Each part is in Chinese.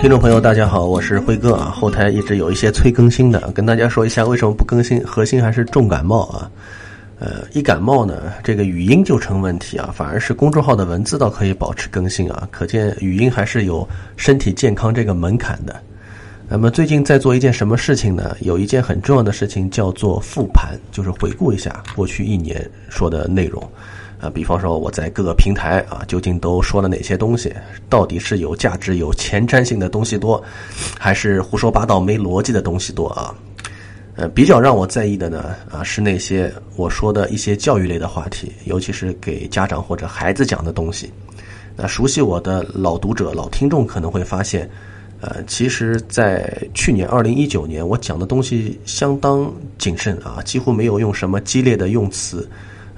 听众朋友，大家好，我是辉哥啊。后台一直有一些催更新的，跟大家说一下为什么不更新，核心还是重感冒啊。呃，一感冒呢，这个语音就成问题啊，反而是公众号的文字倒可以保持更新啊。可见语音还是有身体健康这个门槛的。那么最近在做一件什么事情呢？有一件很重要的事情叫做复盘，就是回顾一下过去一年说的内容。啊，比方说我在各个平台啊，究竟都说了哪些东西？到底是有价值、有前瞻性的东西多，还是胡说八道、没逻辑的东西多啊？呃，比较让我在意的呢，啊，是那些我说的一些教育类的话题，尤其是给家长或者孩子讲的东西。那熟悉我的老读者、老听众可能会发现，呃，其实，在去年二零一九年，我讲的东西相当谨慎啊，几乎没有用什么激烈的用词。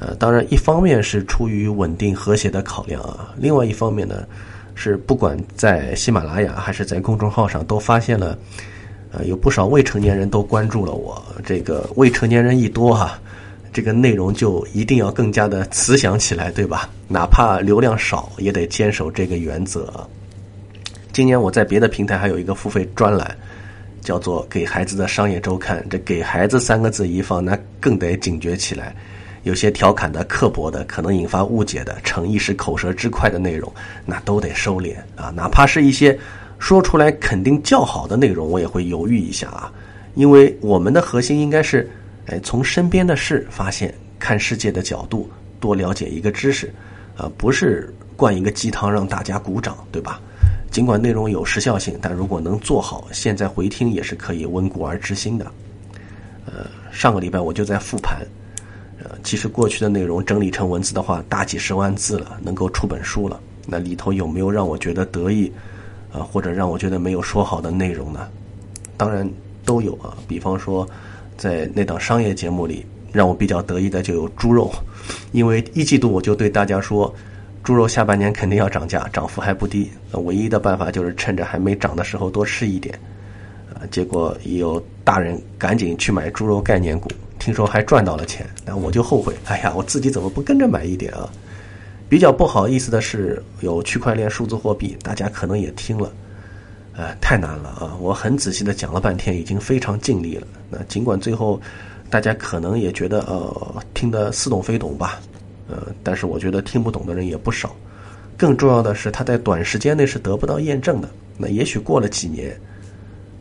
呃，当然，一方面是出于稳定和谐的考量啊，另外一方面呢，是不管在喜马拉雅还是在公众号上，都发现了，呃，有不少未成年人都关注了我。这个未成年人一多哈，这个内容就一定要更加的慈祥起来，对吧？哪怕流量少，也得坚守这个原则。今年我在别的平台还有一个付费专栏，叫做《给孩子的商业周刊》，这“给孩子”三个字一放，那更得警觉起来。有些调侃的、刻薄的、可能引发误解的、逞一时口舌之快的内容，那都得收敛啊！哪怕是一些说出来肯定较好的内容，我也会犹豫一下啊！因为我们的核心应该是，哎，从身边的事发现看世界的角度，多了解一个知识，啊，不是灌一个鸡汤让大家鼓掌，对吧？尽管内容有时效性，但如果能做好，现在回听也是可以温故而知新的。呃，上个礼拜我就在复盘。呃，其实过去的内容整理成文字的话，大几十万字了，能够出本书了。那里头有没有让我觉得得意，啊，或者让我觉得没有说好的内容呢？当然都有啊。比方说，在那档商业节目里，让我比较得意的就有猪肉，因为一季度我就对大家说，猪肉下半年肯定要涨价，涨幅还不低。唯一的办法就是趁着还没涨的时候多吃一点。啊，结果有大人赶紧去买猪肉概念股。听说还赚到了钱，那我就后悔。哎呀，我自己怎么不跟着买一点啊？比较不好意思的是，有区块链、数字货币，大家可能也听了，呃，太难了啊！我很仔细的讲了半天，已经非常尽力了。那尽管最后大家可能也觉得呃听得似懂非懂吧，呃，但是我觉得听不懂的人也不少。更重要的是，他在短时间内是得不到验证的。那也许过了几年。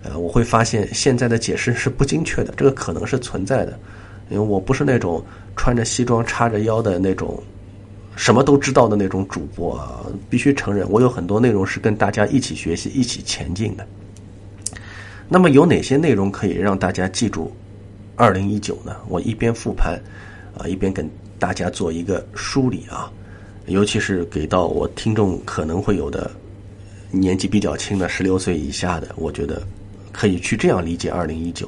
呃，我会发现现在的解释是不精确的，这个可能是存在的，因为我不是那种穿着西装叉着腰的那种什么都知道的那种主播啊，必须承认，我有很多内容是跟大家一起学习、一起前进的。那么有哪些内容可以让大家记住二零一九呢？我一边复盘啊，一边跟大家做一个梳理啊，尤其是给到我听众可能会有的年纪比较轻的十六岁以下的，我觉得。可以去这样理解二零一九，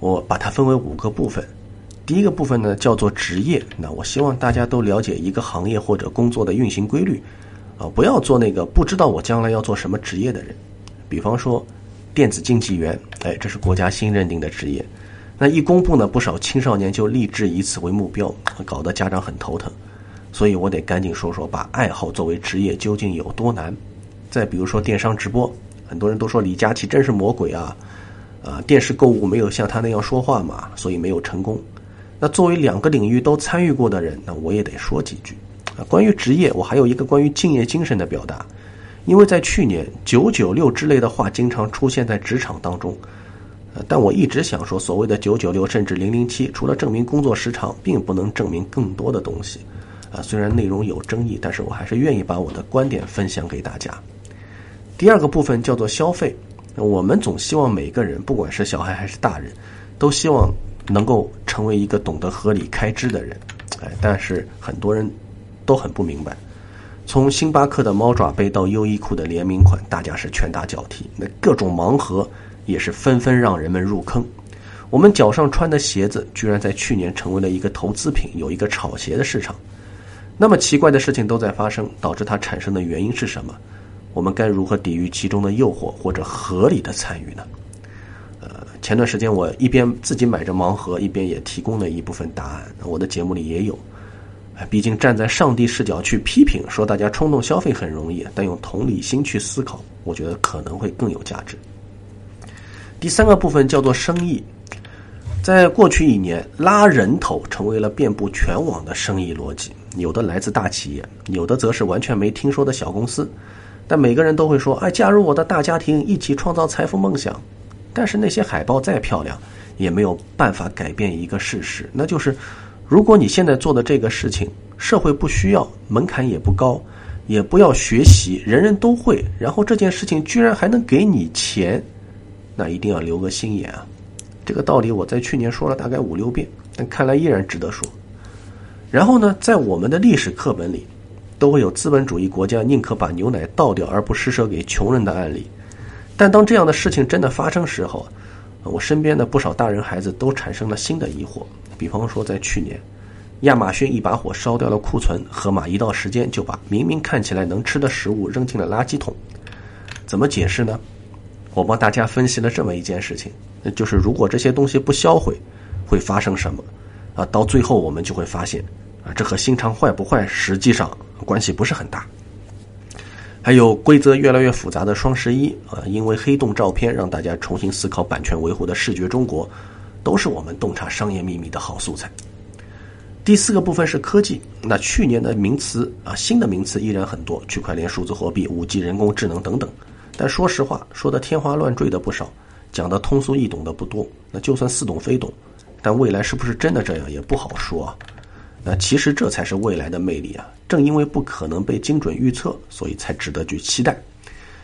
我把它分为五个部分。第一个部分呢叫做职业，那我希望大家都了解一个行业或者工作的运行规律，啊，不要做那个不知道我将来要做什么职业的人。比方说，电子竞技员，哎，这是国家新认定的职业，那一公布呢，不少青少年就立志以此为目标，搞得家长很头疼。所以我得赶紧说说，把爱好作为职业究竟有多难。再比如说电商直播。很多人都说李佳琦真是魔鬼啊，啊，电视购物没有像他那样说话嘛，所以没有成功。那作为两个领域都参与过的人，那我也得说几句啊。关于职业，我还有一个关于敬业精神的表达，因为在去年“九九六”之类的话经常出现在职场当中，呃，但我一直想说，所谓的“九九六”甚至“零零七”，除了证明工作时长，并不能证明更多的东西啊。虽然内容有争议，但是我还是愿意把我的观点分享给大家。第二个部分叫做消费，我们总希望每个人，不管是小孩还是大人，都希望能够成为一个懂得合理开支的人。哎，但是很多人都很不明白，从星巴克的猫爪杯到优衣库的联名款，大家是拳打脚踢，那各种盲盒也是纷纷让人们入坑。我们脚上穿的鞋子，居然在去年成为了一个投资品，有一个炒鞋的市场。那么奇怪的事情都在发生，导致它产生的原因是什么？我们该如何抵御其中的诱惑，或者合理的参与呢？呃，前段时间我一边自己买着盲盒，一边也提供了一部分答案。我的节目里也有。毕竟站在上帝视角去批评，说大家冲动消费很容易，但用同理心去思考，我觉得可能会更有价值。第三个部分叫做生意，在过去一年，拉人头成为了遍布全网的生意逻辑，有的来自大企业，有的则是完全没听说的小公司，但每个人都会说：“哎，加入我的大家庭，一起创造财富梦想。”但是那些海报再漂亮，也没有办法改变一个事实，那就是。如果你现在做的这个事情，社会不需要，门槛也不高，也不要学习，人人都会，然后这件事情居然还能给你钱，那一定要留个心眼啊！这个道理我在去年说了大概五六遍，但看来依然值得说。然后呢，在我们的历史课本里，都会有资本主义国家宁可把牛奶倒掉而不施舍给穷人的案例。但当这样的事情真的发生时候，我身边的不少大人孩子都产生了新的疑惑。比方说，在去年，亚马逊一把火烧掉了库存，盒马一到时间就把明明看起来能吃的食物扔进了垃圾桶，怎么解释呢？我帮大家分析了这么一件事情，就是如果这些东西不销毁，会发生什么？啊，到最后我们就会发现，啊，这和心肠坏不坏实际上关系不是很大。还有规则越来越复杂的双十一啊，因为黑洞照片让大家重新思考版权维护的视觉中国。都是我们洞察商业秘密的好素材。第四个部分是科技，那去年的名词啊，新的名词依然很多，区块链、数字货币、五 G、人工智能等等。但说实话，说的天花乱坠的不少，讲的通俗易懂的不多。那就算似懂非懂，但未来是不是真的这样也不好说啊。那其实这才是未来的魅力啊！正因为不可能被精准预测，所以才值得去期待。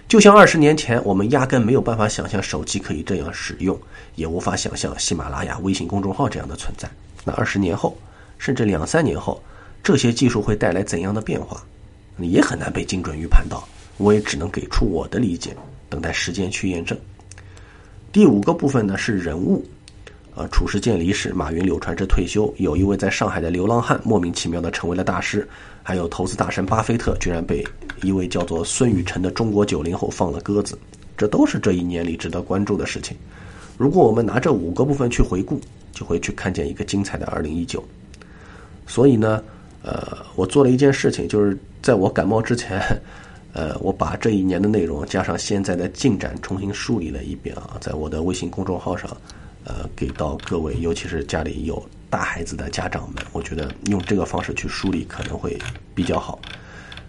就像二十年前，我们压根没有办法想象手机可以这样使用，也无法想象喜马拉雅、微信公众号这样的存在。那二十年后，甚至两三年后，这些技术会带来怎样的变化，也很难被精准预判到。我也只能给出我的理解，等待时间去验证。第五个部分呢是人物，呃，褚时健离世，马云、柳传志退休，有一位在上海的流浪汉莫名其妙的成为了大师，还有投资大神巴菲特居然被。一位叫做孙雨晨的中国九零后放了鸽子，这都是这一年里值得关注的事情。如果我们拿这五个部分去回顾，就会去看见一个精彩的二零一九。所以呢，呃，我做了一件事情，就是在我感冒之前，呃，我把这一年的内容加上现在的进展重新梳理了一遍啊，在我的微信公众号上，呃，给到各位，尤其是家里有大孩子的家长们，我觉得用这个方式去梳理可能会比较好。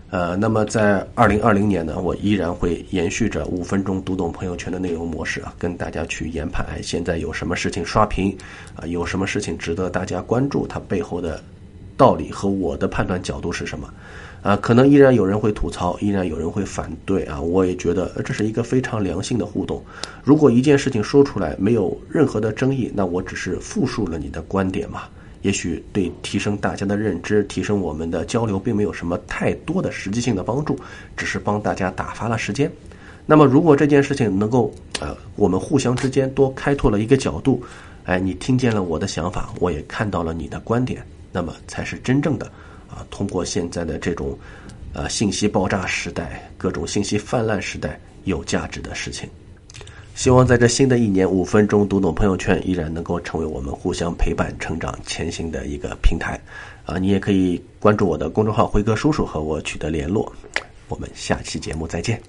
呃，那么在二零二零年呢，我依然会延续着五分钟读懂朋友圈的内容模式啊，跟大家去研判，哎，现在有什么事情刷屏啊，有什么事情值得大家关注，它背后的道理和我的判断角度是什么？啊，可能依然有人会吐槽，依然有人会反对啊，我也觉得这是一个非常良性的互动。如果一件事情说出来没有任何的争议，那我只是复述了你的观点嘛。也许对提升大家的认知、提升我们的交流，并没有什么太多的实际性的帮助，只是帮大家打发了时间。那么，如果这件事情能够呃，我们互相之间多开拓了一个角度，哎，你听见了我的想法，我也看到了你的观点，那么才是真正的啊，通过现在的这种呃信息爆炸时代、各种信息泛滥时代有价值的事情。希望在这新的一年，五分钟读懂朋友圈依然能够成为我们互相陪伴、成长、前行的一个平台。啊，你也可以关注我的公众号“辉哥叔叔”和我取得联络。我们下期节目再见。